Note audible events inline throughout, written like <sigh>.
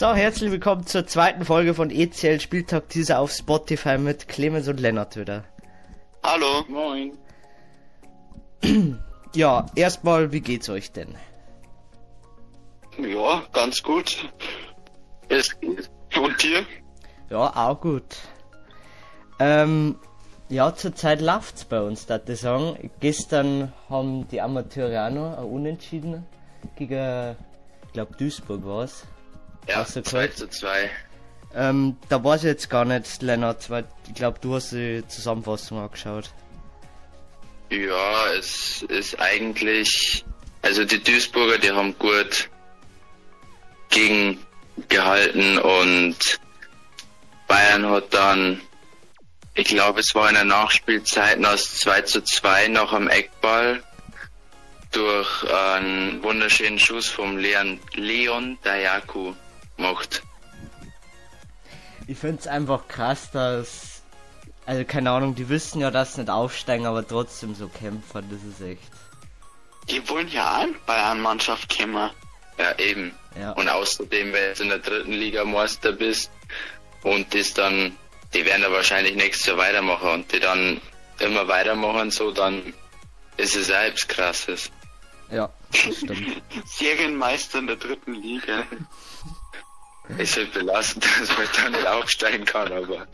So, herzlich willkommen zur zweiten Folge von ECL Spieltag dieser auf Spotify mit Clemens und Lennart wieder. Hallo. Moin. <clears throat> Ja, erstmal, wie geht's euch denn? Ja, ganz gut. Es geht. Und dir? Ja, auch gut. Ähm, ja, zurzeit läuft's bei uns, da ich sagen. Gestern haben die Amateure auch noch ein Unentschieden gegen, ich glaube, Duisburg war's. Ja, Hast du 2 gehört? zu 2. Ähm, da weiß ich jetzt gar nicht, Lennart, weil ich glaube, du hast die Zusammenfassung angeschaut. Ja, es ist eigentlich, also die Duisburger, die haben gut gegengehalten und Bayern hat dann, ich glaube, es war in der Nachspielzeit noch das 2 zu 2 noch am Eckball durch einen wunderschönen Schuss vom Leon, Leon Dayaku gemacht. Ich find's einfach krass, dass, also keine Ahnung, die wissen ja, dass sie nicht aufsteigen, aber trotzdem so kämpfen, das ist echt, Die wollen ja an Bayern-Mannschaft kommen. Ja, eben. ja. Und außerdem, wenn du in der dritten Liga Meister bist und das dann, die werden da wahrscheinlich nächstes Jahr weitermachen und die dann immer weitermachen, so, dann ist es selbst krasses. Ja, das stimmt. <laughs> Serienmeister in der dritten Liga. <laughs> Es wird belastend, <laughs> dass man da nicht aufsteigen kann, aber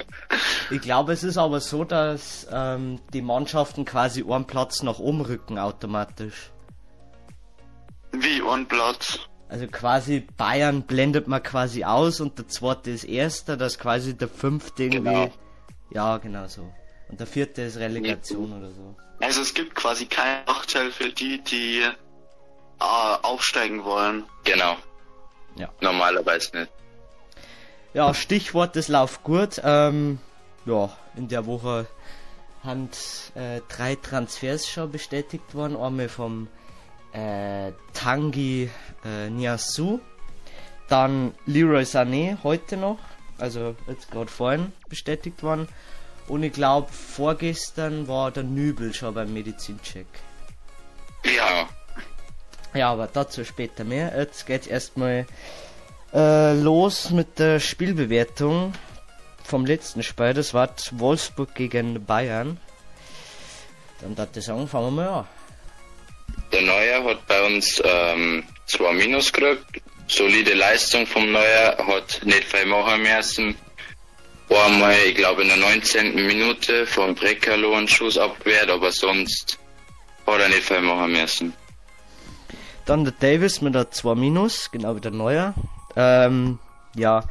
Ich glaube, es ist aber so, dass ähm, die Mannschaften quasi einen Platz nach oben rücken automatisch. Wie ein Platz. Also quasi Bayern blendet man quasi aus und der zweite ist erster, dass quasi der fünfte irgendwie. Genau. Ja, genau so. Und der vierte ist Relegation oder so. Also es gibt quasi keinen Nachteil für die, die äh, aufsteigen wollen. genau. Ja. Normalerweise nicht. Ja, Stichwort, das läuft gut. Ähm, ja, in der Woche haben äh, drei Transfers schon bestätigt worden. Einmal vom äh, Tangi äh, Niasu, dann Leroy Sané heute noch, also jetzt gerade vorhin bestätigt worden. Und ich glaube, vorgestern war der Nübel schon beim Medizincheck. Ja, Ja, aber dazu später mehr. Jetzt geht's erstmal äh, los mit der Spielbewertung vom letzten Spiel. Das war Wolfsburg gegen Bayern. Dann darf ich sagen, fangen wir mal an. der Neuer hat bei uns ähm, zwei Minus gekriegt. Solide Leistung vom Neuer, hat nicht viel machen müssen. Einmal, ich glaube, in der 19. Minute vom Brekalo einen Schuss abgewehrt, aber sonst hat er nicht viel machen müssen. Dann der Davis mit der 2 Minus, genau wie der Neuer. Ähm, ja.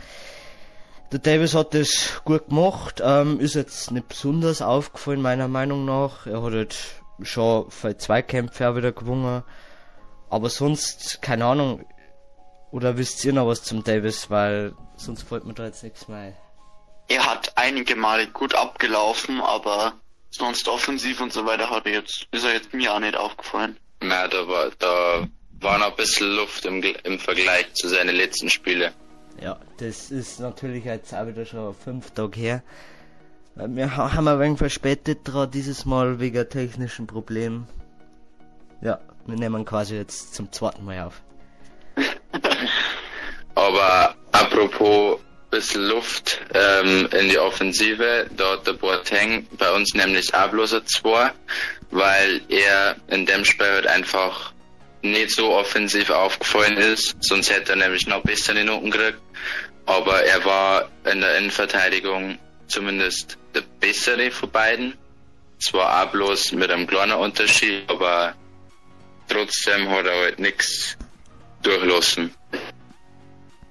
Der Davis hat das gut gemacht, ähm, ist jetzt nicht besonders aufgefallen, meiner Meinung nach. Er hat halt schon für Zweikämpfe auch wieder gewonnen. Aber sonst, keine Ahnung. Oder wisst ihr noch was zum Davis, weil sonst fällt mir da jetzt nichts mehr. Er hat einige Male gut abgelaufen, aber sonst offensiv und so weiter hat er jetzt, ist er jetzt mir auch nicht aufgefallen. Na, da war, da war noch ein bisschen Luft im, im Vergleich zu seinen letzten Spielen. Ja, das ist natürlich jetzt auch wieder schon fünf Tage her. Wir ha- haben ein wenig verspätet dran, dieses Mal wegen technischen Problemen. Ja, wir nehmen quasi jetzt zum zweiten Mal auf. <laughs> Aber apropos bisschen Luft ähm, in die Offensive, hat der Boateng bei uns nämlich auch bloß ein 2, weil er in dem Spiel halt einfach nicht so offensiv aufgefallen ist, sonst hätte er nämlich noch besser Minuten gekriegt. Aber er war in der Innenverteidigung zumindest der bessere von beiden. Zwar auch bloß mit einem kleinen Unterschied, aber trotzdem hat er halt nichts durchlassen.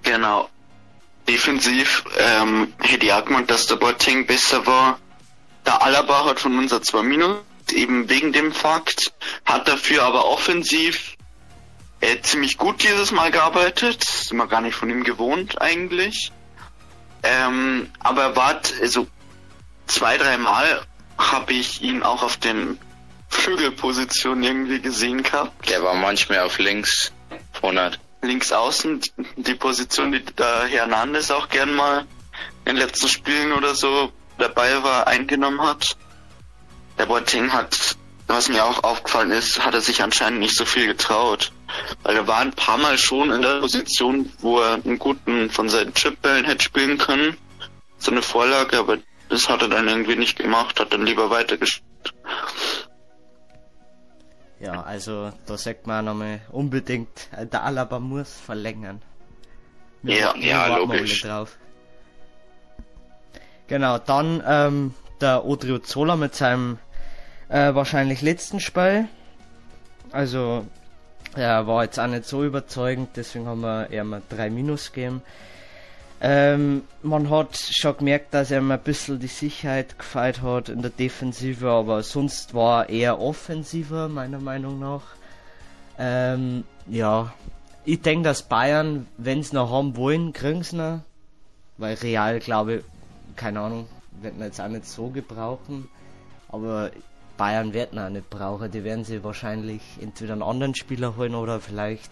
Genau. Defensiv ähm, hätte ich auch gemeint, dass der Boateng besser war. Der Alaba hat von unser zwei Minus, eben wegen dem Fakt, hat dafür aber offensiv äh, ziemlich gut dieses Mal gearbeitet. Sind wir gar nicht von ihm gewohnt eigentlich. Ähm, aber er war, also zwei, dreimal habe ich ihn auch auf den Flügelpositionen irgendwie gesehen gehabt. Der war manchmal auf links 100. links außen, die Position, die der Hernandez auch gern mal in den letzten Spielen oder so dabei war, eingenommen hat. Der Boateng hat was mir auch aufgefallen ist, hat er sich anscheinend nicht so viel getraut. Weil er war ein paar Mal schon in der Position, wo er einen guten von seinen Chipbällen hätte spielen können. So eine Vorlage, aber das hat er dann irgendwie nicht gemacht, hat dann lieber weitergespielt. Ja, also da sagt man nochmal unbedingt, der Alaba muss verlängern. Wir ja, ja, logisch. Drauf. Genau, dann ähm, der Odriozola mit seinem äh, wahrscheinlich letzten Spiel. Also er war jetzt auch nicht so überzeugend, deswegen haben wir eher mal 3 Minus gegeben. Ähm, man hat schon gemerkt, dass er ein bisschen die Sicherheit gefeiert hat in der Defensive, aber sonst war er eher offensiver, meiner Meinung nach. Ähm, ja, ich denke, dass Bayern, wenn sie noch haben wollen, kriegen sie noch. Weil Real, glaube ich, keine Ahnung, werden jetzt auch nicht so gebrauchen. Aber Bayern werden auch nicht brauchen. Die werden sie wahrscheinlich entweder einen anderen Spieler holen oder vielleicht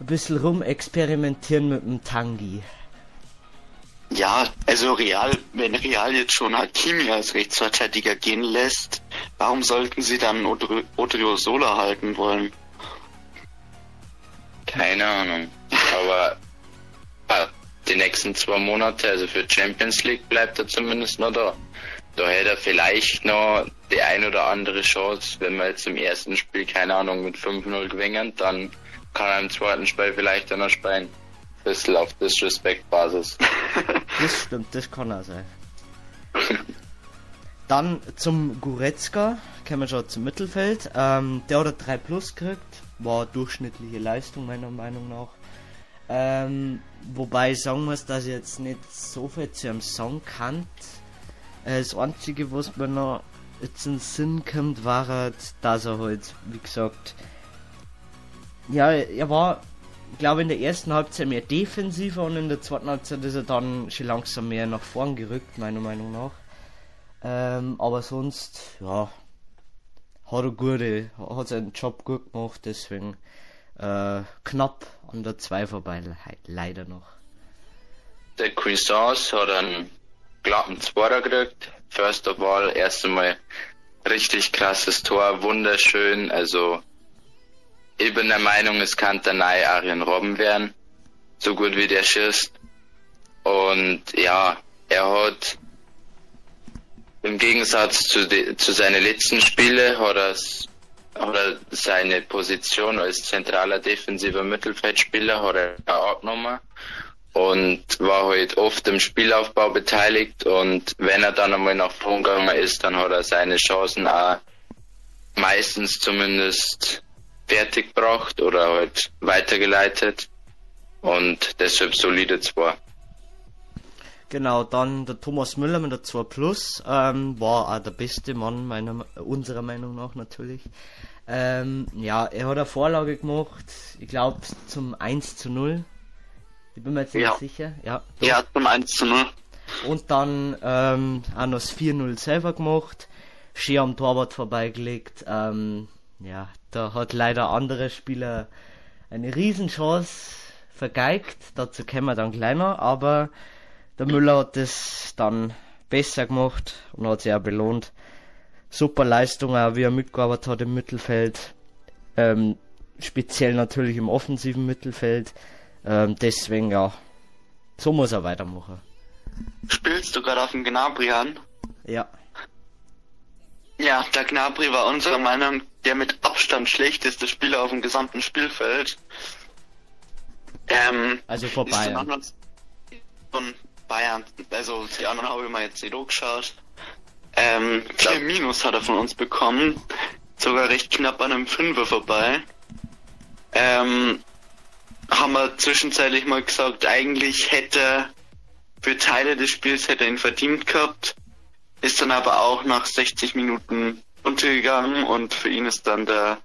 ein bisschen rumexperimentieren mit dem Tangi. Ja, also Real, wenn Real jetzt schon Hakimi als Rechtsverteidiger gehen lässt, warum sollten sie dann Odrio Sola halten wollen? Keine Ahnung. Aber die nächsten zwei Monate, also für Champions League, bleibt er zumindest noch da. Da hätte er vielleicht noch die ein oder andere Chance, wenn wir jetzt im ersten Spiel, keine Ahnung, mit 5-0 gewinnen, dann kann er im zweiten Spiel vielleicht dann noch spielen. Bisschen auf Disrespect-Basis. <laughs> das stimmt, das kann er sein. Dann zum Goretzka, kommen wir schon zum Mittelfeld. Ähm, der hat 3 Plus gekriegt, war durchschnittliche Leistung meiner Meinung nach. Ähm, wobei ich sagen muss, dass ich jetzt nicht so viel zu einem Song kann. Äh, das einzige, was mir noch jetzt in den Sinn kommt, war halt, dass er halt, wie gesagt, ja, er war, glaube in der ersten Halbzeit mehr defensiver und in der zweiten Halbzeit ist er dann schon langsam mehr nach vorn gerückt, meiner Meinung nach. Ähm, aber sonst, ja, hat er gute, hat seinen Job gut gemacht, deswegen äh, knapp an der 2 vorbei, leider noch. Der Cuisance hat einen glatten Zweiter gekriegt. First of all, erst einmal richtig krasses Tor, wunderschön. Also, ich bin der Meinung, es kann der neue Arjen Robben werden. So gut wie der schießt. Und ja, er hat im Gegensatz zu, zu seinen letzten Spielen hat er, hat seine Position als zentraler defensiver Mittelfeldspieler hat er abgenommen und war halt oft im Spielaufbau beteiligt und wenn er dann einmal nach vorn gegangen ist, dann hat er seine Chancen auch meistens zumindest fertig gebracht oder halt weitergeleitet und deshalb solide zwar. Genau, dann der Thomas Müller mit der 2 Plus ähm, war auch der beste Mann meiner unserer Meinung nach natürlich. Ähm, ja, er hat eine Vorlage gemacht, ich glaube zum 1 zu 0. Ich bin mir jetzt nicht ja. sicher. Ja, doch. ja, zum 1 zu 0. Und dann ähm, auch noch das 4-0 selber gemacht, schön am Torwart vorbeigelegt. Ähm, ja, da hat leider andere Spieler eine Riesenchance vergeigt. Dazu kommen wir dann kleiner, aber der Müller hat das dann besser gemacht und hat sich auch belohnt. Super Leistung, auch wie er mitgearbeitet hat im Mittelfeld. Ähm, speziell natürlich im offensiven Mittelfeld. Ähm, deswegen ja, so muss er weitermachen. Spielst du gerade auf dem Gnabry an? Ja. Ja, der Gnabry war unserer Meinung der mit Abstand schlechteste Spieler auf dem gesamten Spielfeld. Ähm, also vor Bayern. Von Bayern, also die anderen habe ich mal jetzt nicht geschaut. Ähm, vier Minus hat er von uns bekommen. Sogar recht knapp an einem Fünfer vorbei. Ähm, haben wir zwischenzeitlich mal gesagt, eigentlich hätte für Teile des Spiels hätte er ihn verdient gehabt. Ist dann aber auch nach 60 Minuten untergegangen und für ihn ist dann der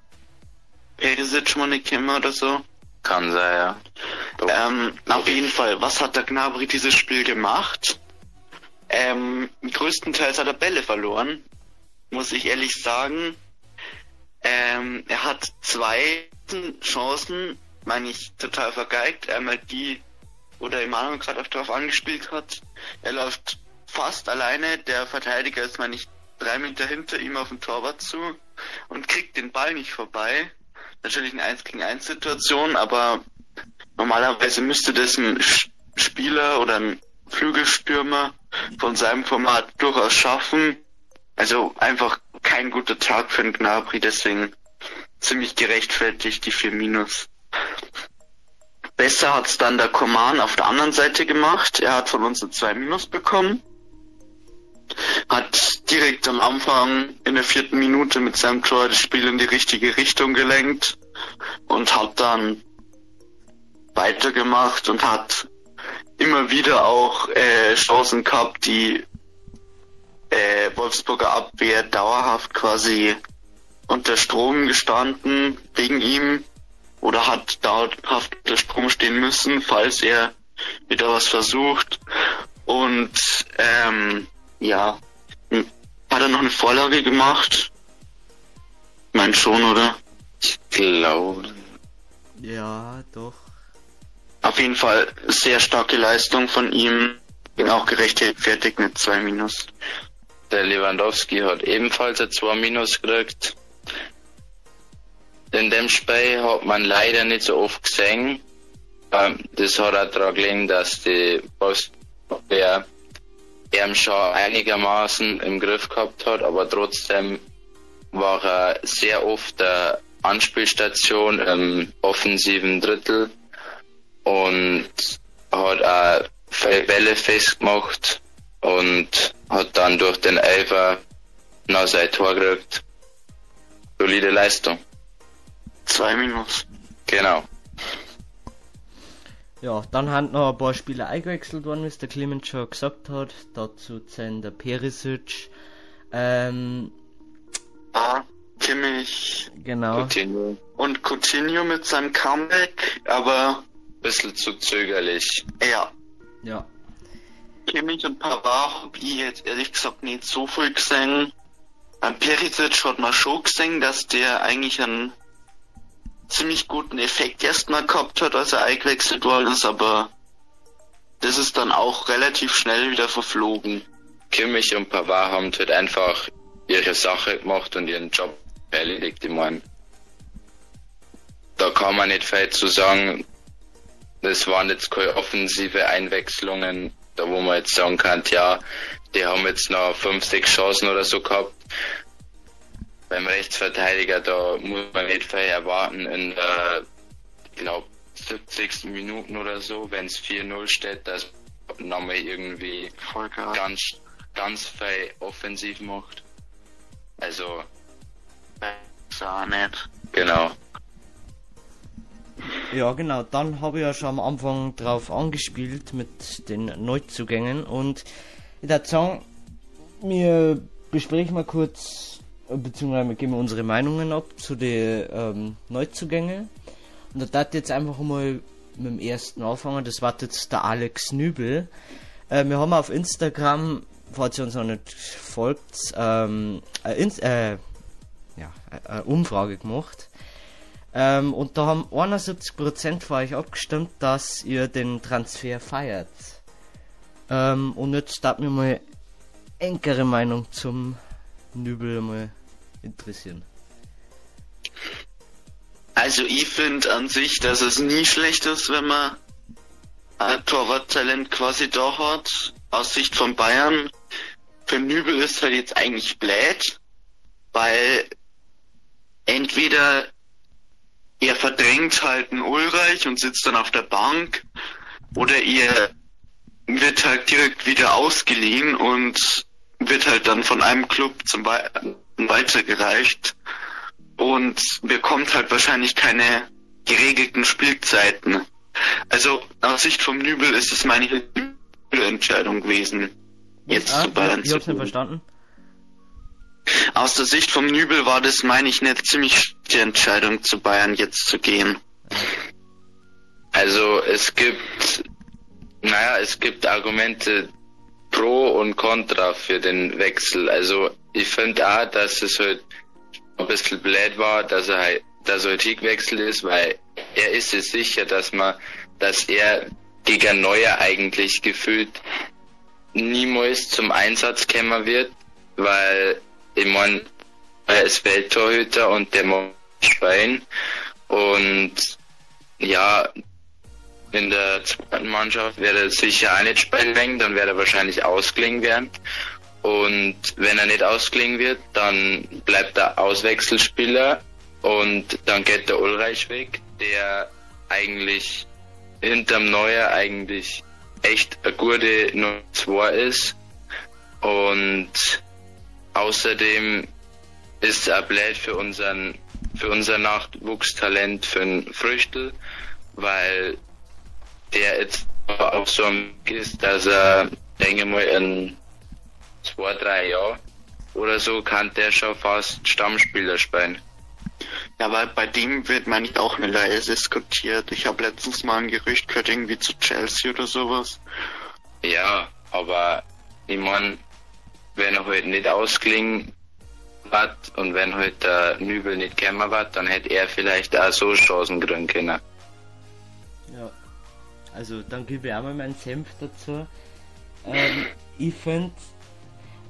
Perisic mal nicht gekommen oder so. Kann sein, ja. Ähm, auf jeden Fall, was hat der Gnabry dieses Spiel gemacht? Ähm, größtenteils hat er Bälle verloren, muss ich ehrlich sagen. Ähm, er hat zwei Chancen, meine ich, total vergeigt. Einmal die, wo der Emanuel gerade darauf angespielt hat. Er läuft fast alleine, der Verteidiger ist, meine ich, drei Meter hinter ihm auf den Torwart zu und kriegt den Ball nicht vorbei. Natürlich eine 1 gegen 1 Situation, aber normalerweise müsste das ein Spieler oder ein Flügelstürmer von seinem Format durchaus schaffen. Also einfach kein guter Tag für den Gnabry, deswegen ziemlich gerechtfertigt die 4 Minus. Besser hat's dann der Coman auf der anderen Seite gemacht. Er hat von uns eine 2 Minus bekommen. Hat direkt am Anfang in der vierten Minute mit seinem Tor das Spiel in die richtige Richtung gelenkt und hat dann weitergemacht und hat immer wieder auch äh, Chancen gehabt, die äh, Wolfsburger Abwehr dauerhaft quasi unter Strom gestanden wegen ihm oder hat dauerhaft unter Strom stehen müssen, falls er wieder was versucht. Und ähm, ja, hat er noch eine Vorlage gemacht? Mein schon, oder? Ich glaube. Ja, doch. Auf jeden Fall sehr starke Leistung von ihm. Bin auch gerechtfertigt mit 2 Minus. Der Lewandowski hat ebenfalls ein 2 Minus gekriegt. In dem Spiel hat man leider nicht so oft gesehen. Ähm, das hat auch daran gelegen, dass die Bosnien er schon einigermaßen im Griff gehabt hat, aber trotzdem war er sehr oft der Anspielstation im offensiven Drittel und hat auch viele Bälle festgemacht und hat dann durch den Elfer noch sein Tor gekriegt. Solide Leistung. Zwei Minus. Genau. Ja, dann haben noch ein paar Spieler eingewechselt worden, wie es der Clement schon gesagt hat. Dazu zählen der Perisic, ähm, Ah, Kimmich genau, Coutinho. und Coutinho mit seinem Comeback, aber Bisschen zu zögerlich. ja, ja, Kimmich und Pavard hab ich jetzt ehrlich gesagt nicht so viel gesehen. An Perisic hat man schon gesehen, dass der eigentlich einen ziemlich guten Effekt erstmal gehabt hat, als er eingewechselt worden ist, aber das ist dann auch relativ schnell wieder verflogen. Kimmich und Pavard haben halt einfach ihre Sache gemacht und ihren Job erledigt. Ich mein, da kann man nicht viel zu sagen. Das waren jetzt keine offensive Einwechslungen, da wo man jetzt sagen kann, ja, die haben jetzt noch fünf, sechs Chancen oder so gehabt. Beim Rechtsverteidiger, da muss man nicht viel erwarten in der, ich glaube, 70. Minuten oder so, wenn es 4-0 steht, dass nochmal irgendwie Vollgas. ganz, ganz viel offensiv macht. Also, Sah nicht. genau. ja genau. Dann habe ich ja schon am Anfang drauf angespielt mit den Neuzugängen und ich würde sagen, wir besprechen mal kurz, beziehungsweise wir geben unsere Meinungen ab zu den ähm, Neuzugängen. Und da ich jetzt einfach mal mit dem ersten anfangen. Das war jetzt der Alex Nübel. Äh, wir haben auf Instagram, falls ihr uns noch nicht folgt, ähm, äh, Inst äh, ja, eine Umfrage gemacht. Ähm, und da haben 71% von euch abgestimmt, dass ihr den Transfer feiert. Ähm, und jetzt darf mich mal engere Meinung zum Nübel mal interessieren. Also ich finde an sich, dass es nie schlecht ist, wenn man ein Torwarttalent quasi da hat. Aus Sicht von Bayern. Für Nübel ist halt jetzt eigentlich blöd, weil entweder er verdrängt halt einen Ulreich und sitzt dann auf der Bank oder er wird halt direkt wieder ausgeliehen und wird halt dann von einem Club zum Wei weitergereicht und bekommt halt wahrscheinlich keine geregelten Spielzeiten. Also aus Sicht vom Nübel ist es meine Entscheidung gewesen, jetzt Ah, zu Bayern ich zu hab's nicht gehen. verstanden. Aus der Sicht vom Nübel war das, meine ich, eine ziemlich schlechte Entscheidung, zu Bayern jetzt zu gehen. Also es gibt, naja, es gibt Argumente pro und contra für den Wechsel. Also ich finde auch, dass es halt ein bisschen blöd war, dass er halt, dass er halt hingewechselt ist, weil er ist sich sicher, dass man, dass er gegen Neuer eigentlich gefühlt niemals zum Einsatz kommen wird. weil ich mein, er ist Welttorhüter und der muss spielen. Und ja, in der zweiten Mannschaft wird er sicher auch nicht spielen, dann wird er wahrscheinlich ausklingen werden. Und wenn er nicht ausklingen wird, dann bleibt er Auswechselspieler und dann geht der Ulreich weg, der eigentlich hinterm Neuer eigentlich echt eine gute Nummer 2 ist. Und außerdem ist er blöd für unseren für unser Nachwuchstalent für ein Früchtel, weil der jetzt auch so ist, dass er, denke mal, in zwei, drei Jahren oder so kann der schon fast Stammspieler spielen. Ja, weil bei dem wird man nicht auch eine Leihe diskutiert. Ich habe letztens mal ein Gerücht gehört, irgendwie zu Chelsea oder sowas. Ja, aber ich mein, wenn er halt nicht ausklingen wird und wenn halt der Nübel nicht kämmer wird, dann hätte er vielleicht auch so Chancen kriegen können. Ja. Also dann gebe ich auch mal meinen Senf dazu. Ähm, ich finde,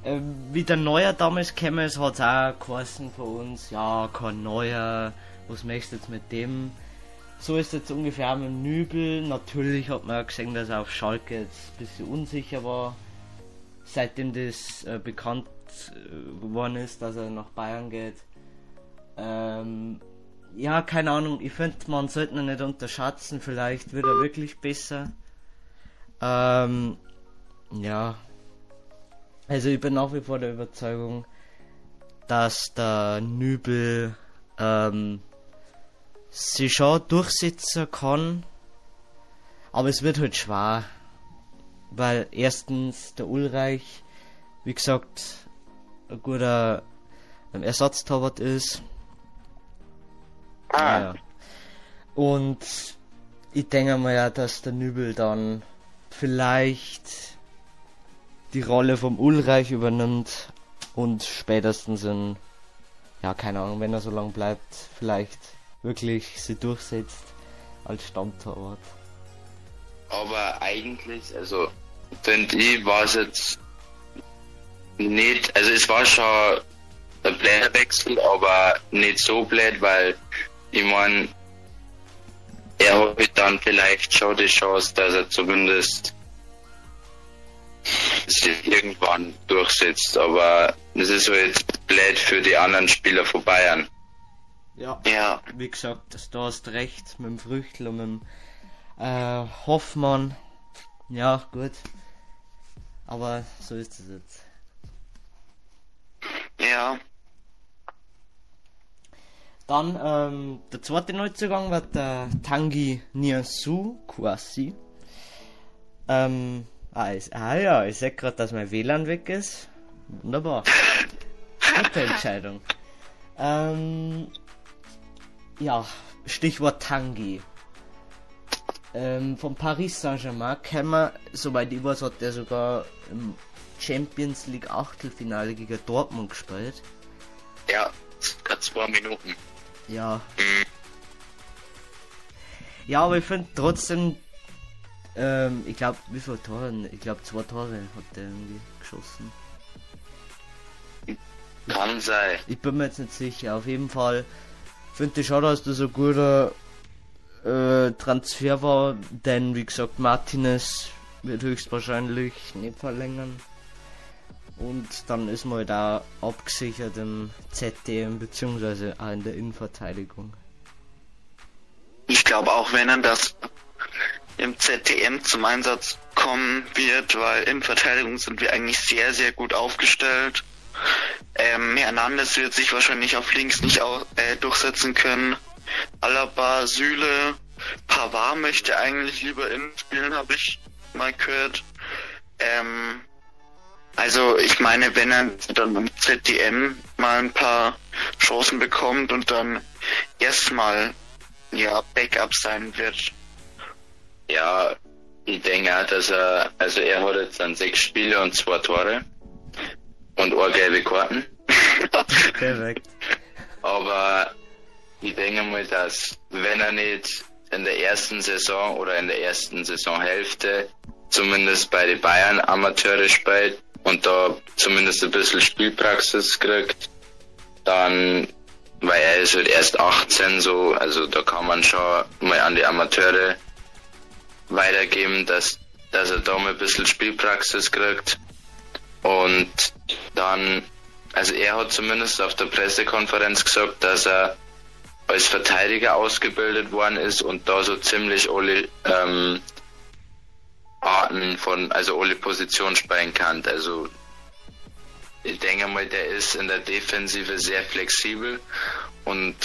äh, wie der Neuer damals gekommen ist, hat es auch geheißen von uns, ja, kein Neuer, was möchtest du jetzt mit dem? So ist jetzt ungefähr mit Nübel. Natürlich hat man gesehen, dass er auf Schalke jetzt ein bisschen unsicher war. Seitdem das äh, bekannt äh, geworden ist, dass er nach Bayern geht. Ähm, ja, keine Ahnung, ich finde, man sollte ihn nicht unterschätzen, vielleicht wird er wirklich besser. Ähm, ja. Also ich bin nach wie vor der Überzeugung, dass der Nübel ähm, sich schon durchsetzen kann. Aber es wird halt schwer. Weil erstens der Ulreich, wie gesagt, ein guter Ersatztorwart ist. Ah. Ja. Und ich denke mal ja, dass der Nübel dann vielleicht die Rolle vom Ulreich übernimmt und spätestens in, ja, keine Ahnung, wenn er so lang bleibt, vielleicht wirklich sie durchsetzt als Stammtorwart. Aber eigentlich, also finde ich, war es jetzt nicht, also es war schon ein blöder Wechsel, aber nicht so blöd, weil ich meine, er hat dann vielleicht schon die Chance, dass er zumindest sich irgendwann durchsetzt, aber es ist halt blöd für die anderen Spieler von Bayern. Ja, Ja, wie gesagt, das, du hast recht mit dem Früchtel und mit dem äh, Hoffmann. Ja, gut. Aber so ist es jetzt. ja. Dann ähm, der zweite Neuzugang war der Tangi Niasu quasi. Ähm, ah, ist, ah ja, ich sehe gerade, dass mein WLAN weg ist. Wunderbar. Gute <laughs> Entscheidung. Ähm, ja, Stichwort Tangi. Ähm, von Paris Saint-Germain kann man, soweit ich weiß, hat der sogar im Champions League Achtelfinale gegen Dortmund gespielt. Ja, circa zwei Minuten. Ja. Ja, aber ich finde trotzdem, ähm, ich glaube, wie viele Tore? Ich glaube, zwei Tore hat der irgendwie geschossen. Kann sein. Ich bin mir jetzt nicht sicher. Auf jeden Fall finde ich schon, dass das ein guter äh, Transfer war, denn wie gesagt, Martinez wird höchstwahrscheinlich nicht verlängern. Und dann ist man da abgesichert im ZDM beziehungsweise auch in der Innenverteidigung. Ich glaube auch, wenn er das im ZDM zum Einsatz kommen wird, weil in Verteidigung sind wir eigentlich sehr, sehr gut aufgestellt. Ähm, Hernandez wird sich wahrscheinlich auf links nicht au äh, durchsetzen können. Alaba, Süle, Pavard möchte eigentlich lieber innen spielen, habe ich mal gehört. Ähm, also ich meine, wenn er dann im ZDM mal ein paar Chancen bekommt und dann erstmal ja Backup sein wird. Ja, ich denke auch, dass er, also er hat jetzt dann sechs Spiele und zwei Tore und eine gelbe Karten. <laughs> Perfekt. Aber ich denke mal, dass wenn er nicht in der ersten Saison oder in der ersten Saisonhälfte zumindest bei den Bayern Amateure spielt, und da zumindest ein bisschen Spielpraxis kriegt, dann, weil er ist halt erst 18 so, also da kann man schon mal an die Amateure weitergeben, dass, dass er da mal ein bisschen Spielpraxis kriegt. Und dann, also er hat zumindest auf der Pressekonferenz gesagt, dass er als Verteidiger ausgebildet worden ist und da so ziemlich alle ähm, Arten von, also alle Positionen spielen kann. Also ich denke mal, der ist in der Defensive sehr flexibel und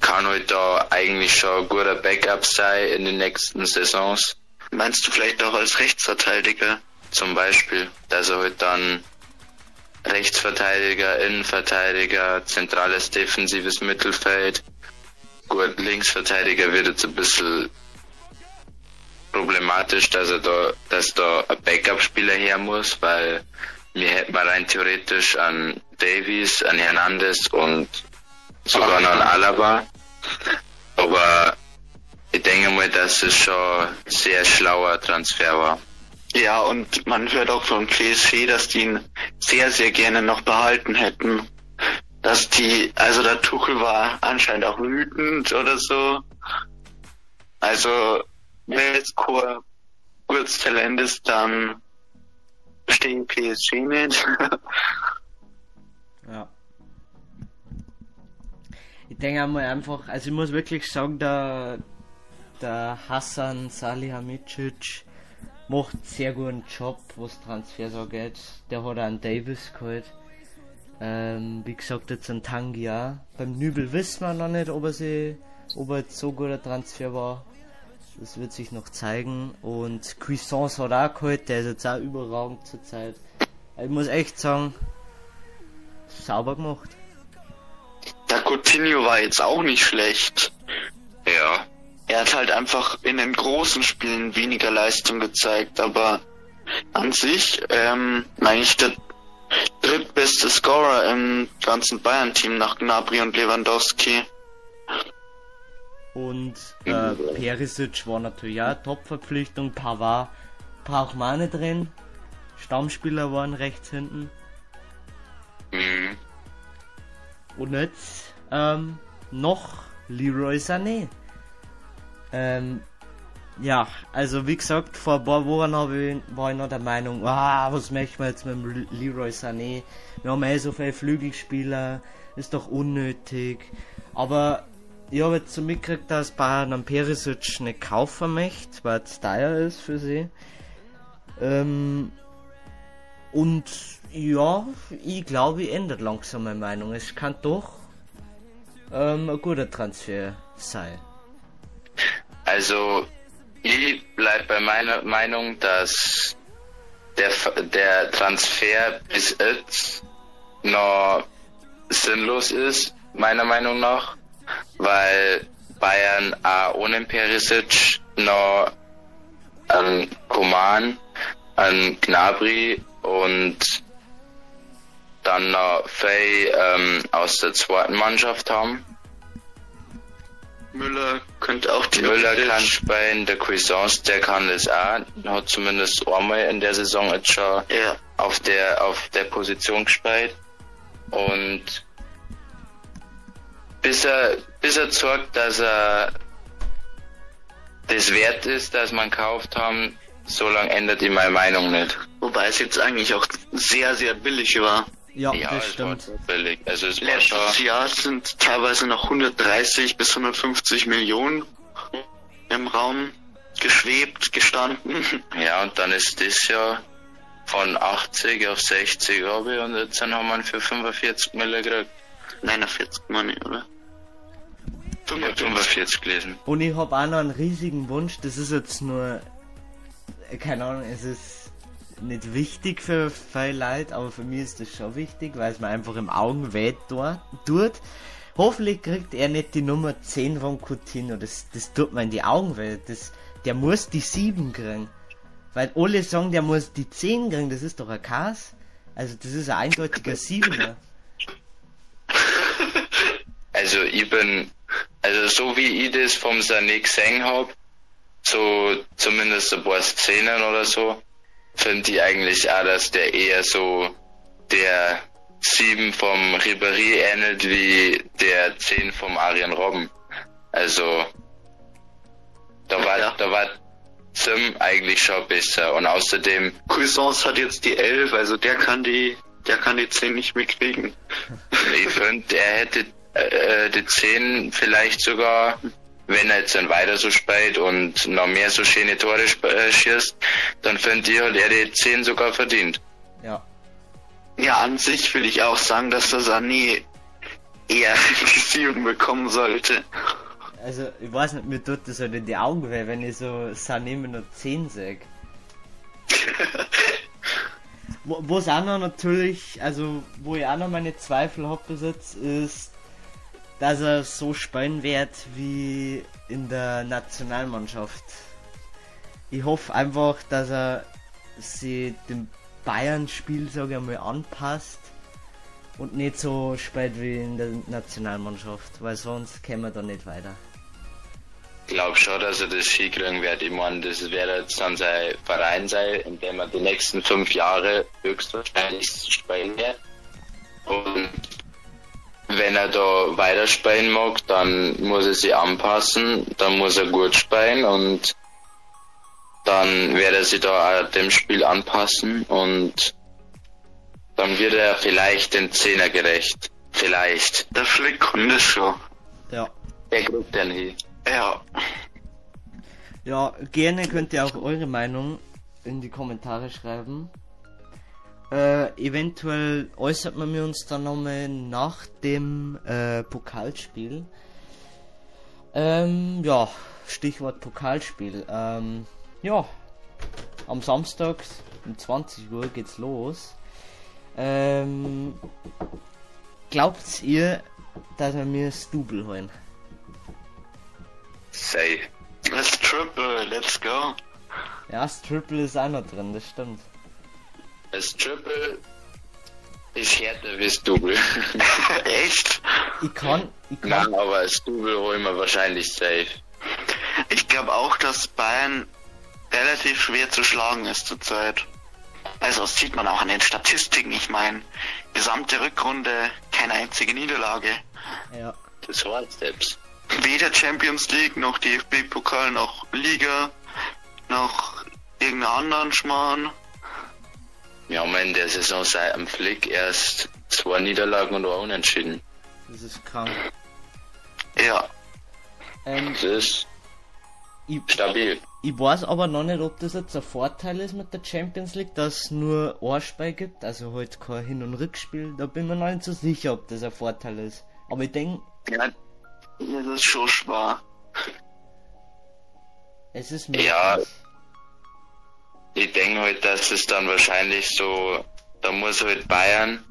kann halt da eigentlich schon ein guter Backup sein in den nächsten Saisons. Meinst du vielleicht auch als Rechtsverteidiger? Zum Beispiel, dass er halt dann Rechtsverteidiger, Innenverteidiger, zentrales defensives Mittelfeld. Gut, Linksverteidiger wird jetzt ein bisschen problematisch, dass er da, dass da ein Backup-Spieler her muss, weil wir hätten mal rein theoretisch an Davies, an Hernandez und sogar noch an Alaba. Aber ich denke mal, dass es schon ein sehr schlauer Transfer war. Ja, und man hört auch von PSG, dass die ihn sehr, sehr gerne noch behalten hätten. Dass die, also der Tuchel war anscheinend auch wütend oder so. Also, kein gutes Talent ist, dann stehen PSG nicht. <laughs> Ja. Ich denke einmal einfach, also ich muss wirklich sagen, der, der Hassan Salihamidzic macht sehr guten Job, was Transfers angeht. Der hat einen Davis geholt. Ähm, wie gesagt, jetzt ein Tangia. Beim Nübel wissen wir noch nicht, ob er, sie, ob er jetzt so guter Transfer war. Das wird sich noch zeigen. Und Cuisance hat auch geholt, der ist jetzt auch überragend zur Zeit. Ich muss echt sagen, sauber gemacht. Der Coutinho war jetzt auch nicht schlecht. Ja, Er hat halt einfach in den großen Spielen weniger Leistung gezeigt, aber an sich ähm, eigentlich der drittbeste Scorer im ganzen Bayern-Team nach Gnabry und Lewandowski. Und äh, Perisic war natürlich auch Top-Verpflichtung. Pavard braucht man auch nicht drin. Stammspieler waren rechts hinten. mhm. Und jetzt ähm, noch Leroy Sané. Ähm, ja, also wie gesagt, vor ein paar Wochen ich, war ich noch der Meinung, ah, was möchten wir jetzt mit dem Leroy Sané? Wir haben eh so viele Flügelspieler, ist doch unnötig. Aber ich habe jetzt so mitgekriegt, dass Bayern am Perisic nicht kaufen möchte, weil es teuer ist für sie. Ähm, und ja, ich glaube, ich ändert langsam meine Meinung. Es kann doch ähm, ein guter Transfer sein. Also, ich bleib bei meiner Meinung, dass der, der Transfer bis jetzt noch sinnlos ist, meiner Meinung nach, weil Bayern auch ohne Perisic noch an Koman, an Gnabry und dann noch Fay ähm, aus der zweiten Mannschaft haben. Müller könnte auch die Müller kann spielen, der Cuisance, der kann das auch. Hat zumindest einmal in der Saison jetzt schon Ja, auf der, auf der Position gespielt. Und bis er, bis er zeigt, dass er das wert ist, dass man gekauft haben, so lange ändert die meine Meinung nicht. wobei es jetzt eigentlich auch sehr, sehr billig war. Ja, ja, das es stimmt. war billig. Also es Letztes Jahr sind teilweise noch 130 bis 150 Millionen im Raum geschwebt, gestanden. <laughs> ja, und dann ist das Jahr von 80 auf 60 habe ich und jetzt haben wir ihn für 45 Mille gekriegt. Nein, 40 Money, oder? Ich hab 45 gelesen. Und ich habe auch noch einen riesigen Wunsch, das ist jetzt nur, keine Ahnung, es ist nicht wichtig für viele Leute, aber für mich ist das schon wichtig, weil es mir einfach im Augen weh dort- tut. Hoffentlich kriegt er nicht die Nummer 10 von Coutinho, das, das tut mir in die Augen weh. Das, der muss die 7 kriegen. Weil alle sagen, der muss die 10 kriegen, das ist doch ein Chaos. Also das ist ein eindeutiger 7er. Also ich bin, also so wie ich das vom Sané gesehen hab, so zumindest ein paar Szenen oder so, finde ich eigentlich auch, dass der eher so der 7 vom Ribéry ähnelt wie der 10 vom Arjen Robben. Also da war, Ja. da war Sim eigentlich schon besser und außerdem Cuisance hat jetzt die 11, also der kann die, der kann die 10 nicht mehr kriegen. Ich finde, er hätte äh, die 10 vielleicht sogar, wenn er jetzt dann weiter so spielt und noch mehr so schöne Tore äh, schießt, dann finde ich halt, er die 10 sogar verdient. Ja. Ja, an sich will ich auch sagen, dass der Sané eher <laughs> die 7 bekommen sollte. Also, ich weiß nicht, mir tut das halt in die Augen weh, wenn ich so Sané mit nur 10 sag. Wo es auch noch natürlich, also, wo ich auch noch meine Zweifel hab bis jetzt, ist, dass er so spielen wird wie in der Nationalmannschaft. Ich hoffe einfach, dass er sich dem Bayern-Spiel, anpasst und nicht so spielt wie in der Nationalmannschaft, weil sonst kämen wir da nicht weiter. Ich glaube schon, dass er das hinkriegen wird. Ich meine, das wird jetzt dann sein Verein sein, in dem er die nächsten fünf Jahre höchstwahrscheinlich spielen wird. Und wenn er da weiter spielen mag, dann muss er sich anpassen, dann muss er gut spielen und dann wird er sich da auch dem Spiel anpassen und dann wird er vielleicht den Zehner gerecht. Vielleicht. Der Flick kann das schon. Ja. Der kriegt den hin. Ja. Ja, gerne könnt ihr auch eure Meinung in die Kommentare schreiben. Äh, eventuell äußert man mir uns dann nochmal nach dem äh, Pokalspiel. Ähm, ja, Stichwort Pokalspiel. Ähm, ja, am Samstag um 20 Uhr geht's los. Ähm, glaubt ihr, dass wir mir das Double holen? Sei. Das Triple, let's go. Ja, das Triple ist auch noch drin, das stimmt. Das Triple ist härter wie das Double. <laughs> Echt? Ich kann, ich kann, Nein, aber das Double holen wir wahrscheinlich safe. Ich glaube auch, dass Bayern relativ schwer zu schlagen ist zurzeit. Also das sieht man auch an den Statistiken. Ich meine, gesamte Rückrunde, keine einzige Niederlage. ja. Das war Steps. Weder Champions League noch DFB-Pokal noch Liga noch irgendeinen anderen Schmarrn. Wir haben in der Saison seit am Flick erst zwei Niederlagen und ein Unentschieden. Das ist krank. Ja, Ähm, Das ist ich, stabil. ich weiß aber noch nicht, ob das jetzt ein Vorteil ist mit der Champions League, dass es nur ein Spiel gibt, also halt kein Hin- und Rückspiel. Da bin ich mir noch nicht so sicher, ob das ein Vorteil ist. Aber ich denke, ja, das ist schon schwer. es ist möglich. Ja. Ich denke halt, dass es dann wahrscheinlich so, da muss halt Bayern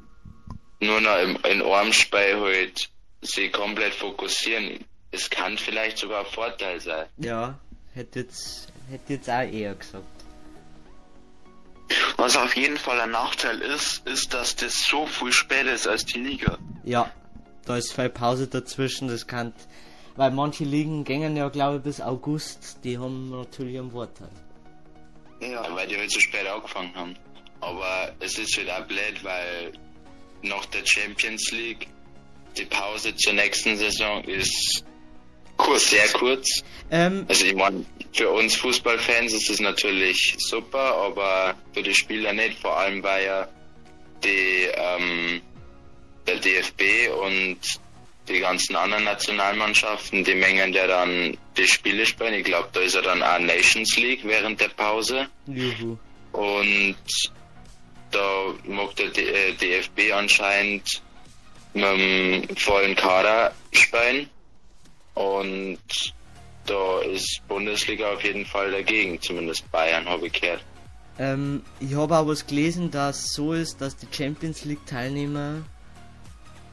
nur noch im, in einem Spiel halt sich komplett fokussieren. Es kann vielleicht sogar ein Vorteil sein. Ja, hätte jetzt, hätte jetzt auch eher gesagt. Was auf jeden Fall ein Nachteil ist, ist, dass das so viel später ist als die Liga. Ja, da ist viel Pause dazwischen, das kann, weil manche Ligen gängen ja glaube ich bis August, die haben natürlich einen Vorteil. Ja, weil die halt so spät angefangen haben. Aber es ist halt auch blöd, weil nach der Champions League die Pause zur nächsten Saison ist kurz. sehr kurz. Ähm, Also ich meine, für uns Fußballfans ist es natürlich super, aber für die Spieler nicht, vor allem weil ja die ähm, der DFB und die ganzen anderen Nationalmannschaften, die mengen ja dann die Spiele spielen. Ich glaube, da ist ja dann auch Nations League während der Pause. Juhu. Und da mag der D äh, DFB anscheinend mit dem vollen Kader spielen. Und da ist Bundesliga auf jeden Fall dagegen, zumindest Bayern habe ich gehört. Ähm, ich habe auch was gelesen, dass so ist, dass die Champions League Teilnehmer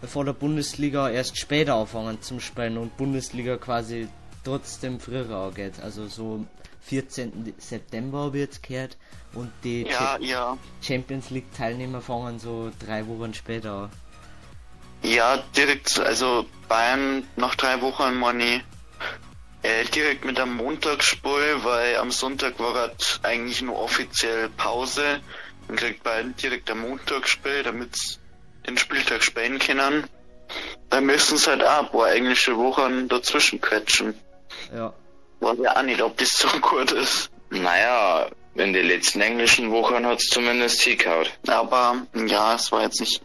vor der Bundesliga erst später anfangen zum Spielen und Bundesliga quasi trotzdem früher angeht. Also so 14. September jetzt gehört und die Ja, ja. Champions League Teilnehmer fangen so drei Wochen später an. Ja, direkt, also Bayern nach drei Wochen, ich. Äh, direkt mit am Montagsspiel, weil am Sonntag war halt eigentlich nur offiziell Pause. Dann kriegt beiden direkt am Montagsspiel, damit sie den Spieltag spielen können. Dann müssen sie halt auch ein paar englische Wochen dazwischen quetschen. Ja. Weiß ja auch nicht, ob das so gut ist. Naja, in den letzten englischen Wochen hat's zumindest hingehauen. Aber ja, es war jetzt nicht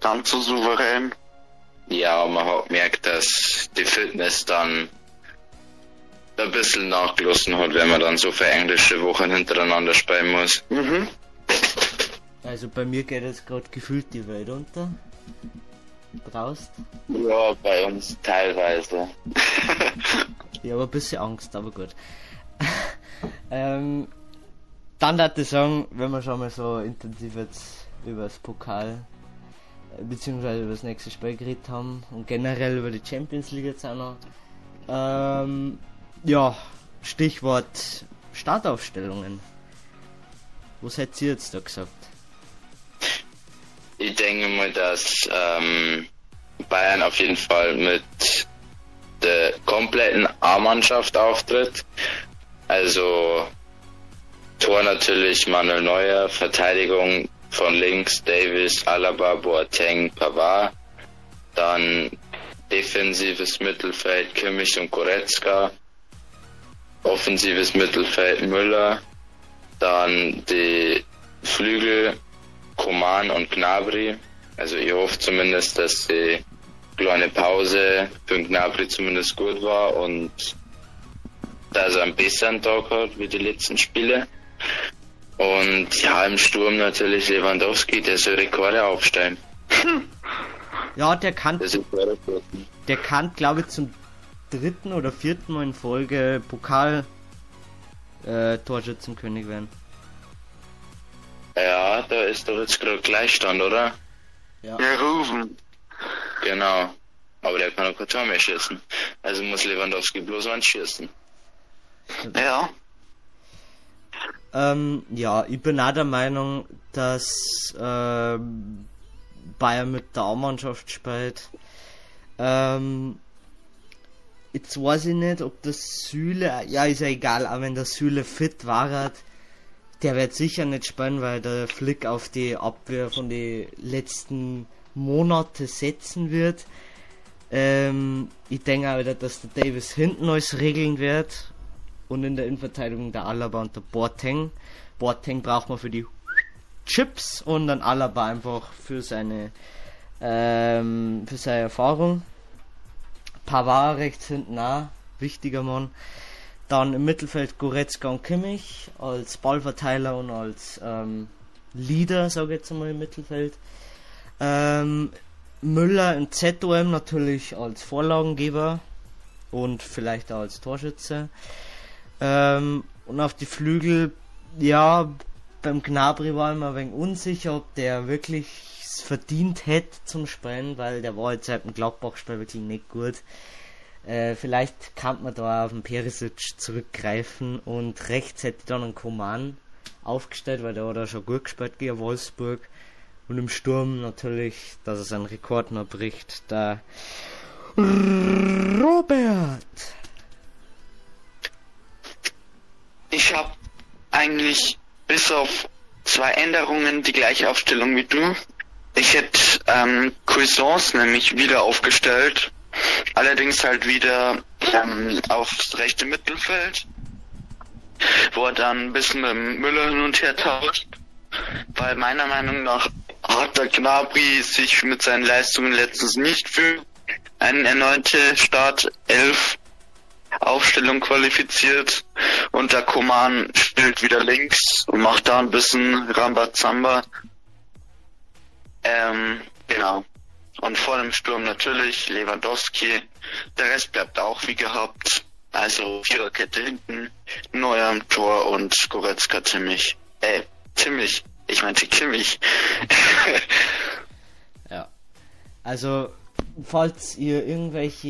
ganz so souverän. Ja, man hat gemerkt, dass die Fitness dann ein bisschen nachgelassen hat, wenn man dann so viele englische Wochen hintereinander spielen muss. Mhm. Also bei mir geht jetzt gerade gefühlt die Welt unter. Braust. Ja, bei uns teilweise. <laughs> Ich habe ein bisschen Angst, aber gut. <laughs> ähm, dann würde ich sagen, wenn wir schon mal so intensiv jetzt über das Pokal äh, beziehungsweise über das nächste Spiel geredet haben und generell über die Champions League jetzt auch noch. Ähm, ja, Stichwort Startaufstellungen. Was hättet ihr jetzt da gesagt? Ich denke mal, dass ähm, Bayern auf jeden Fall mit der kompletten A-Mannschaft auftritt. Also Tor natürlich Manuel Neuer, Verteidigung von links Davis, Alaba, Boateng, Pavard. Dann defensives Mittelfeld Kimmich und Goretzka. Offensives Mittelfeld Müller. Dann die Flügel Koman und Gnabry. Also ich hoffe zumindest, dass die kleine Pause für den Gnabry zumindest gut war und dass er einen besseren Tag hat wie die letzten Spiele. Und ja, im Sturm natürlich Lewandowski, der soll Rekorde aufstellen. <laughs> Ja, der kann, der kann, glaube ich, zum dritten oder vierten Mal in Folge Pokal äh, Torschützenkönig werden. Ja, da ist doch jetzt gerade Gleichstand, oder? Ja. Wir rufen. Genau. Aber der kann auch kein Tor mehr schießen. Also muss Lewandowski bloß eins schießen. Ja. Ähm, ja, ich bin auch der Meinung, dass ähm, Bayern mit der A-Mannschaft spielt. Ähm, jetzt weiß ich nicht, ob das Süle, ja ist ja egal, aber wenn der Süle fit war, hat, der wird sicher nicht spielen, weil der Flick auf die Abwehr von den letzten Monate setzen wird. Ähm, ich denke auch wieder, dass der Davis hinten alles regeln wird und in der Innenverteidigung der Alaba und der Boateng. Boateng braucht man für die Chips und dann Alaba einfach für seine ähm, für seine Erfahrung. Pavard rechts hinten auch, wichtiger Mann. Dann im Mittelfeld Goretzka und Kimmich als Ballverteiler und als ähm, Leader, sage ich jetzt einmal im Mittelfeld. Ähm, Müller in ZOM natürlich als Vorlagengeber und vielleicht auch als Torschütze. Ähm, und auf die Flügel, ja, beim Gnabry war ich mir ein wenig unsicher, ob der wirklich verdient hätte zum Spielen, weil der war jetzt seit dem Gladbach-Spiel wirklich nicht gut. Äh, vielleicht kann man da auf den Perisic zurückgreifen und rechts hätte dann einen Koman aufgestellt, weil der hat da schon gut gespielt gegen Wolfsburg. Und im Sturm natürlich, dass er seinen Rekord noch bricht, der Robert. Ich habe eigentlich bis auf zwei Änderungen die gleiche Aufstellung wie du. Ich hätte ähm, Cuisance nämlich wieder aufgestellt. Allerdings halt wieder ähm, aufs rechte Mittelfeld, wo er dann ein bisschen mit Müller hin und her tauscht. Weil meiner Meinung nach hat der Gnabry sich mit seinen Leistungen letztens nicht für eine erneute Startelf Aufstellung qualifiziert und der Koman spielt wieder links und macht da ein bisschen Rambazamba. Ähm, genau. Und vor dem Sturm natürlich Lewandowski. Der Rest bleibt auch wie gehabt. Also Viererkette hinten, Neuer am Tor und Goretzka ziemlich. Äh, ziemlich. Ich meinte Kimmich. <laughs> Ja. Also, falls ihr irgendwelche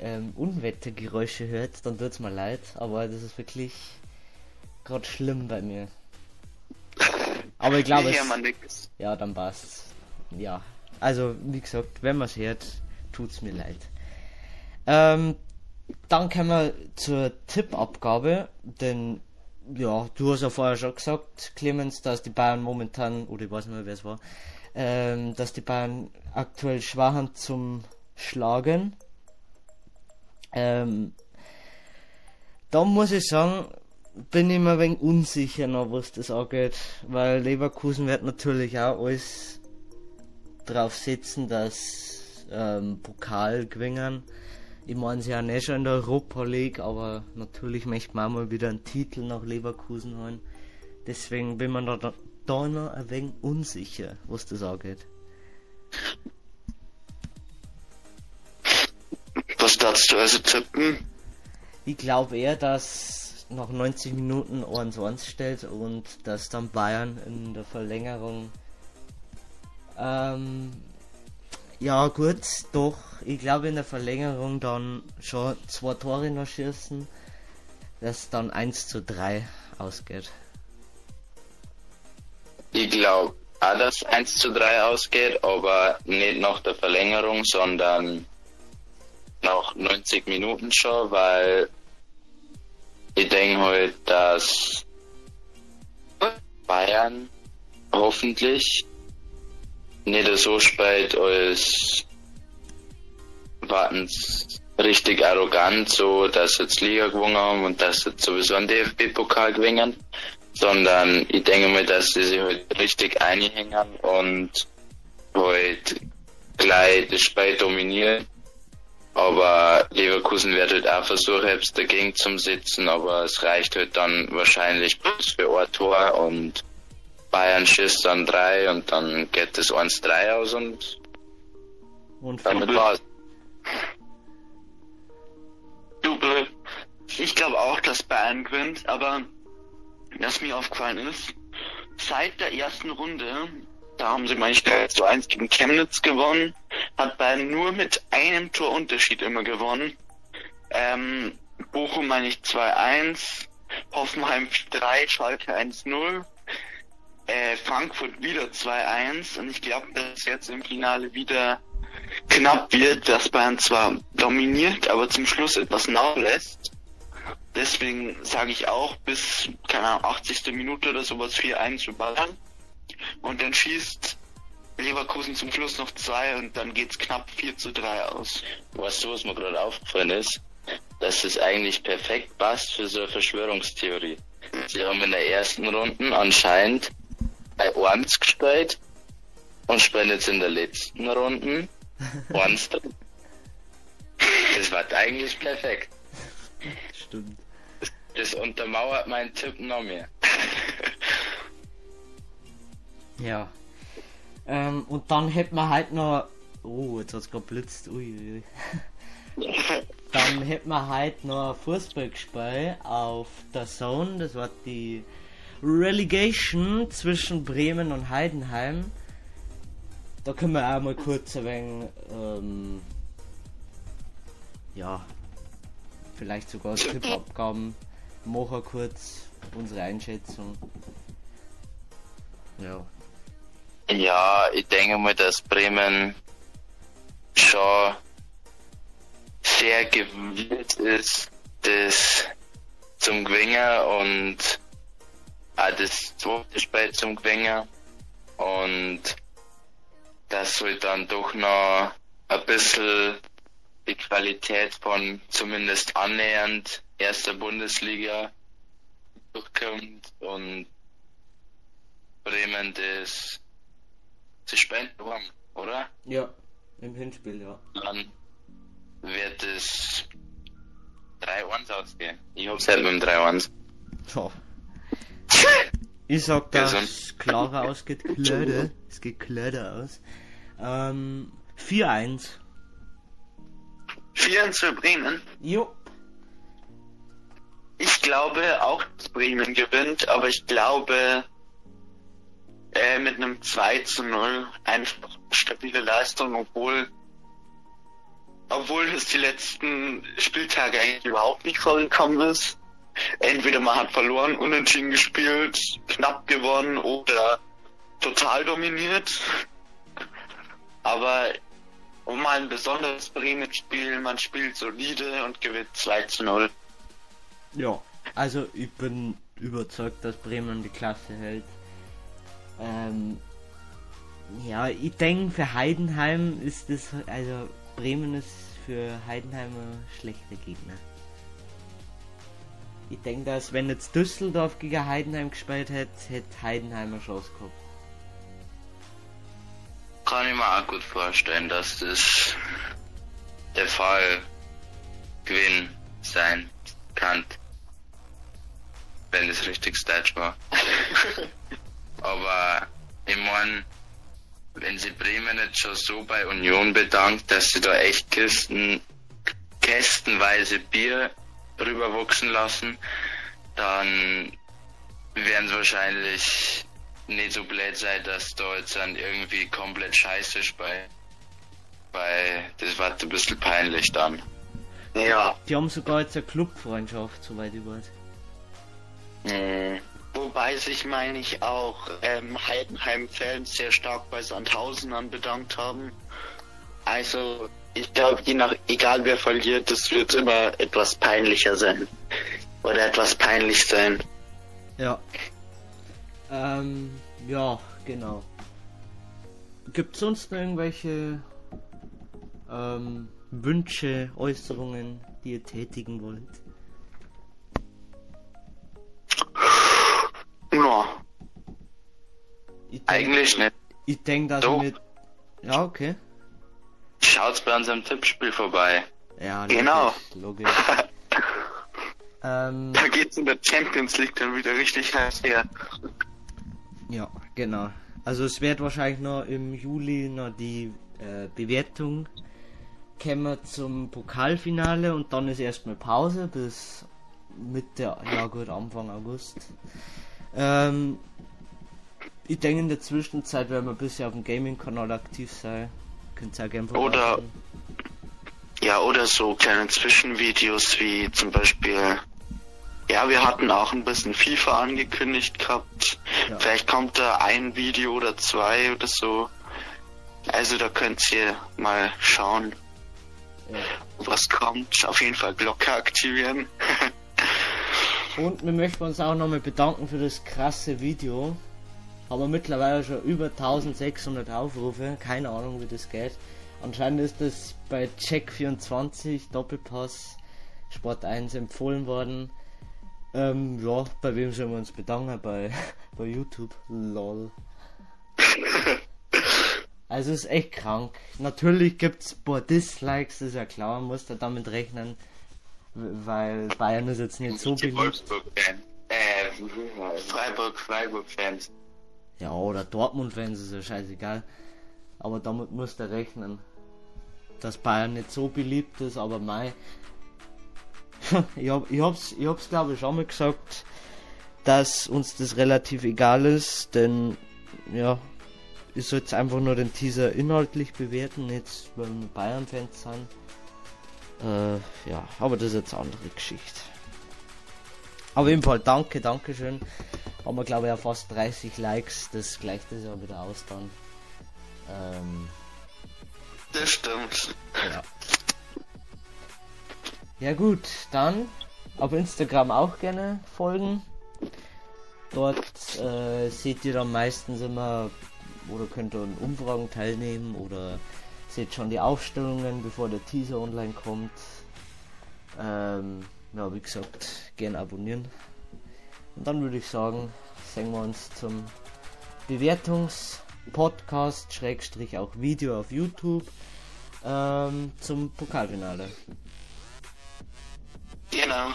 ähm, Unwettergeräusche hört, dann tut's mir leid, aber das ist wirklich gerade schlimm bei mir. Aber ich glaube, Nee, es, ja, dann passt's. Ja. Also, wie gesagt, wenn man's hört, tut's mir leid. Ähm, dann kommen wir zur Tippabgabe, denn ja, du hast ja vorher schon gesagt, Clemens, dass die Bayern momentan, oder ich weiß nicht mehr, wer es war, ähm, dass die Bayern aktuell schwach haben zum Schlagen. Ähm, da muss ich sagen, bin ich mir ein wenig unsicher noch, was das angeht, weil Leverkusen wird natürlich auch alles drauf setzen, dass ähm, Pokal gewinnen. Ich meine, sie haben eh schon in der Europa League, aber natürlich möchte man mal wieder einen Titel nach Leverkusen holen. Deswegen bin man da, da noch ein wenig unsicher, was das angeht. Was darfst du also tippen? Ich glaube eher, dass nach 90 Minuten 1-1 stellt und dass dann Bayern in der Verlängerung ähm, ja gut, doch, ich glaube in der Verlängerung dann schon zwei Tore noch schießen, dass dann 1 zu 3 ausgeht. Ich glaube auch, dass 1 zu 3 ausgeht, aber nicht nach der Verlängerung, sondern nach 90 Minuten schon, weil ich denke halt, dass Bayern hoffentlich nicht so spät als warten richtig arrogant, so dass sie jetzt Liga gewonnen haben und dass sie sowieso einen DFB-Pokal gewinnen, sondern ich denke mir, dass sie sich halt richtig einhängen und halt gleich das Spiel dominieren. Aber Leverkusen wird halt auch versuchen, selbst dagegen zu sitzen, aber es reicht halt dann wahrscheinlich bloß für ein Tor und Bayern schießt dann drei und dann geht das 1-3 aus und, Und damit war's. Double. Ich glaube auch, dass Bayern gewinnt, aber was mir aufgefallen ist, seit der ersten Runde, da haben sie manchmal zu 1 gegen Chemnitz gewonnen, hat Bayern nur mit einem Torunterschied immer gewonnen. Ähm, Bochum meine ich 2-1, Hoffenheim 3, Schalke 1-0, äh, Frankfurt wieder 2-1 und ich glaube, dass jetzt im Finale wieder knapp wird, dass Bayern zwar dominiert, aber zum Schluss etwas nachlässt. Deswegen sage ich auch bis, keine Ahnung, 80. Minute oder sowas 4-1 für Bayern. Und dann schießt Leverkusen zum Schluss noch zwei und dann geht's knapp 4 zu 3 aus. Weißt du, was mir gerade aufgefallen ist? Dass es eigentlich perfekt passt für so eine Verschwörungstheorie. Sie haben in der ersten Runde anscheinend bei 1 gespielt und spielen jetzt in der letzten Runde <laughs> 1 drin. Das war eigentlich perfekt. Stimmt. Das untermauert meinen Tipp noch mehr. <laughs> Ja. Ähm, und dann hätten wir halt noch. Oh, jetzt hat's gerade blitzt. Ui, ui. <laughs> Dann hätten wir halt noch Fußball gespielt auf der Zone. Das war die Relegation zwischen Bremen und Heidenheim. Da können wir auch mal kurz ein wenig, ähm, ja, vielleicht sogar <coughs> Tippabgaben machen kurz unsere Einschätzung. Ja. Ja, ich denke mal, dass Bremen schon sehr gewillt ist, das zum Gewinnen und auch das zweite Spiel zum Gewinnen und dass halt dann doch noch ein bisschen die Qualität von zumindest annähernd erster Bundesliga durchkommt und Bremen das zu spät haben, oder? Ja, im Hinspiel, ja. Dann wird es 3-1 ausgehen. Ich hab's halt mit dem 3-1. So. Ich sag, Gesund. es klarer ausgeht. Klöde. Es geht klöder aus. Ähm, 4-1. 4 für Bremen. Jo. Ich glaube auch, dass Bremen gewinnt, aber ich glaube äh, mit einem 2 zu 0 einfach stabile Leistung, obwohl obwohl es die letzten Spieltage eigentlich überhaupt nicht vorgekommen ist. Entweder man hat verloren, unentschieden gespielt, knapp gewonnen oder total dominiert. Aber um mal ein besonderes Bremen-Spiel. Man spielt solide und gewinnt 2 zu 0. Ja, also ich bin überzeugt, dass Bremen die Klasse hält. Ähm, ja, ich denke für Heidenheim ist das, also Bremen ist für Heidenheim ein schlechter Gegner. Ich denke, dass wenn jetzt Düsseldorf gegen Heidenheim gespielt hätte, hätte Heidenheim eine Chance gehabt. Kann ich mir auch gut vorstellen, dass das der Fall Gewinn sein kann. Wenn das richtig Deutsch war. <laughs> Aber ich mein, wenn sie Bremen jetzt schon so bei Union bedankt, dass sie da echt Kisten, kästenweise Bier rüberwachsen lassen, dann werden sie wahrscheinlich nicht so blöd sein, dass da jetzt dann irgendwie komplett scheiße ist bei, bei das war ein bisschen peinlich dann. Ja. Die haben sogar jetzt eine Clubfreundschaft, soweit ich weiß. Mhm. Wobei sich, meine ich, auch ähm, Heidenheim-Fans sehr stark bei Sandhausenern bedankt haben. Also, ich glaube, je nach, egal wer verliert, es wird immer etwas peinlicher sein. Oder etwas peinlich sein. Ja. Ähm, ja, genau. Gibt sonst noch irgendwelche ähm, Wünsche, Äußerungen, die ihr tätigen wollt? Ich denk, Eigentlich nicht. Ich denke, dass Doch. wir. Ja, okay. Schaut's bei unserem Tippspiel vorbei. Ja, Genau. Logisch. logisch. <laughs> ähm, Da geht's in der Champions League dann wieder richtig heiß her. ja, genau. Also es wird wahrscheinlich noch im Juli noch die äh, Bewertung kommen zum Pokalfinale und dann ist erstmal Pause bis Mitte, ja gut, Anfang August. Ähm, ich denke in der Zwischenzeit werden wir ein bisschen auf dem Gaming-Kanal aktiv sein. Oder-. Ja, oder so kleine Zwischenvideos wie zum Beispiel. Ja, wir hatten auch ein bisschen FIFA angekündigt gehabt. Ja. Vielleicht kommt da ein Video oder zwei oder so. Also da könnt ihr mal schauen, Ja. was kommt. Auf jeden Fall Glocke aktivieren. <laughs> Und wir möchten uns auch nochmal bedanken für das krasse Video. Haben wir mittlerweile schon über 1600 Aufrufe. Keine Ahnung, wie das geht. Anscheinend ist das bei Check24 Doppelpass Sport 1 empfohlen worden. Ähm, ja, bei wem sollen wir uns bedanken? Bei, <laughs> bei YouTube. Lol. Also ist echt krank. Natürlich gibt's ein paar Dislikes, ist ja klar, man muss da damit rechnen. Weil Bayern ist jetzt nicht so beliebt. Wolfsburg-Fans. Äh, Freiburg, Freiburg-Fans. Ja, oder Dortmund-Fans ist ja scheißegal. Aber damit musst du rechnen. Dass Bayern nicht so beliebt ist, aber mei. <laughs> ich, hab, ich hab's, ich hab's glaube ich schon mal gesagt, dass uns das relativ egal ist, denn ja, ich soll jetzt einfach nur den Teaser inhaltlich bewerten, jetzt wir Bayern-Fans sind. Äh, ja, aber das ist jetzt eine andere Geschichte. Auf jeden Fall danke, danke schön. Haben wir glaube ich auch fast 30 Likes, das gleicht das ja wieder aus dann. Ähm, Das stimmt. ja. Ja gut, dann auf Instagram auch gerne folgen. Dort äh, seht ihr dann meistens immer oder könnt ihr an Umfragen teilnehmen oder seht schon die Aufstellungen, bevor der Teaser online kommt. Ähm, ja, wie gesagt, gerne abonnieren. Und dann würde ich sagen, sehen wir uns zum Bewertungs-Podcast, Schrägstrich auch Video auf YouTube, ähm, zum Pokalfinale. Genau.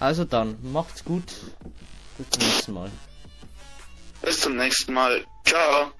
Also dann, macht's gut. Bis zum nächsten Mal. Bis zum nächsten Mal. Ciao.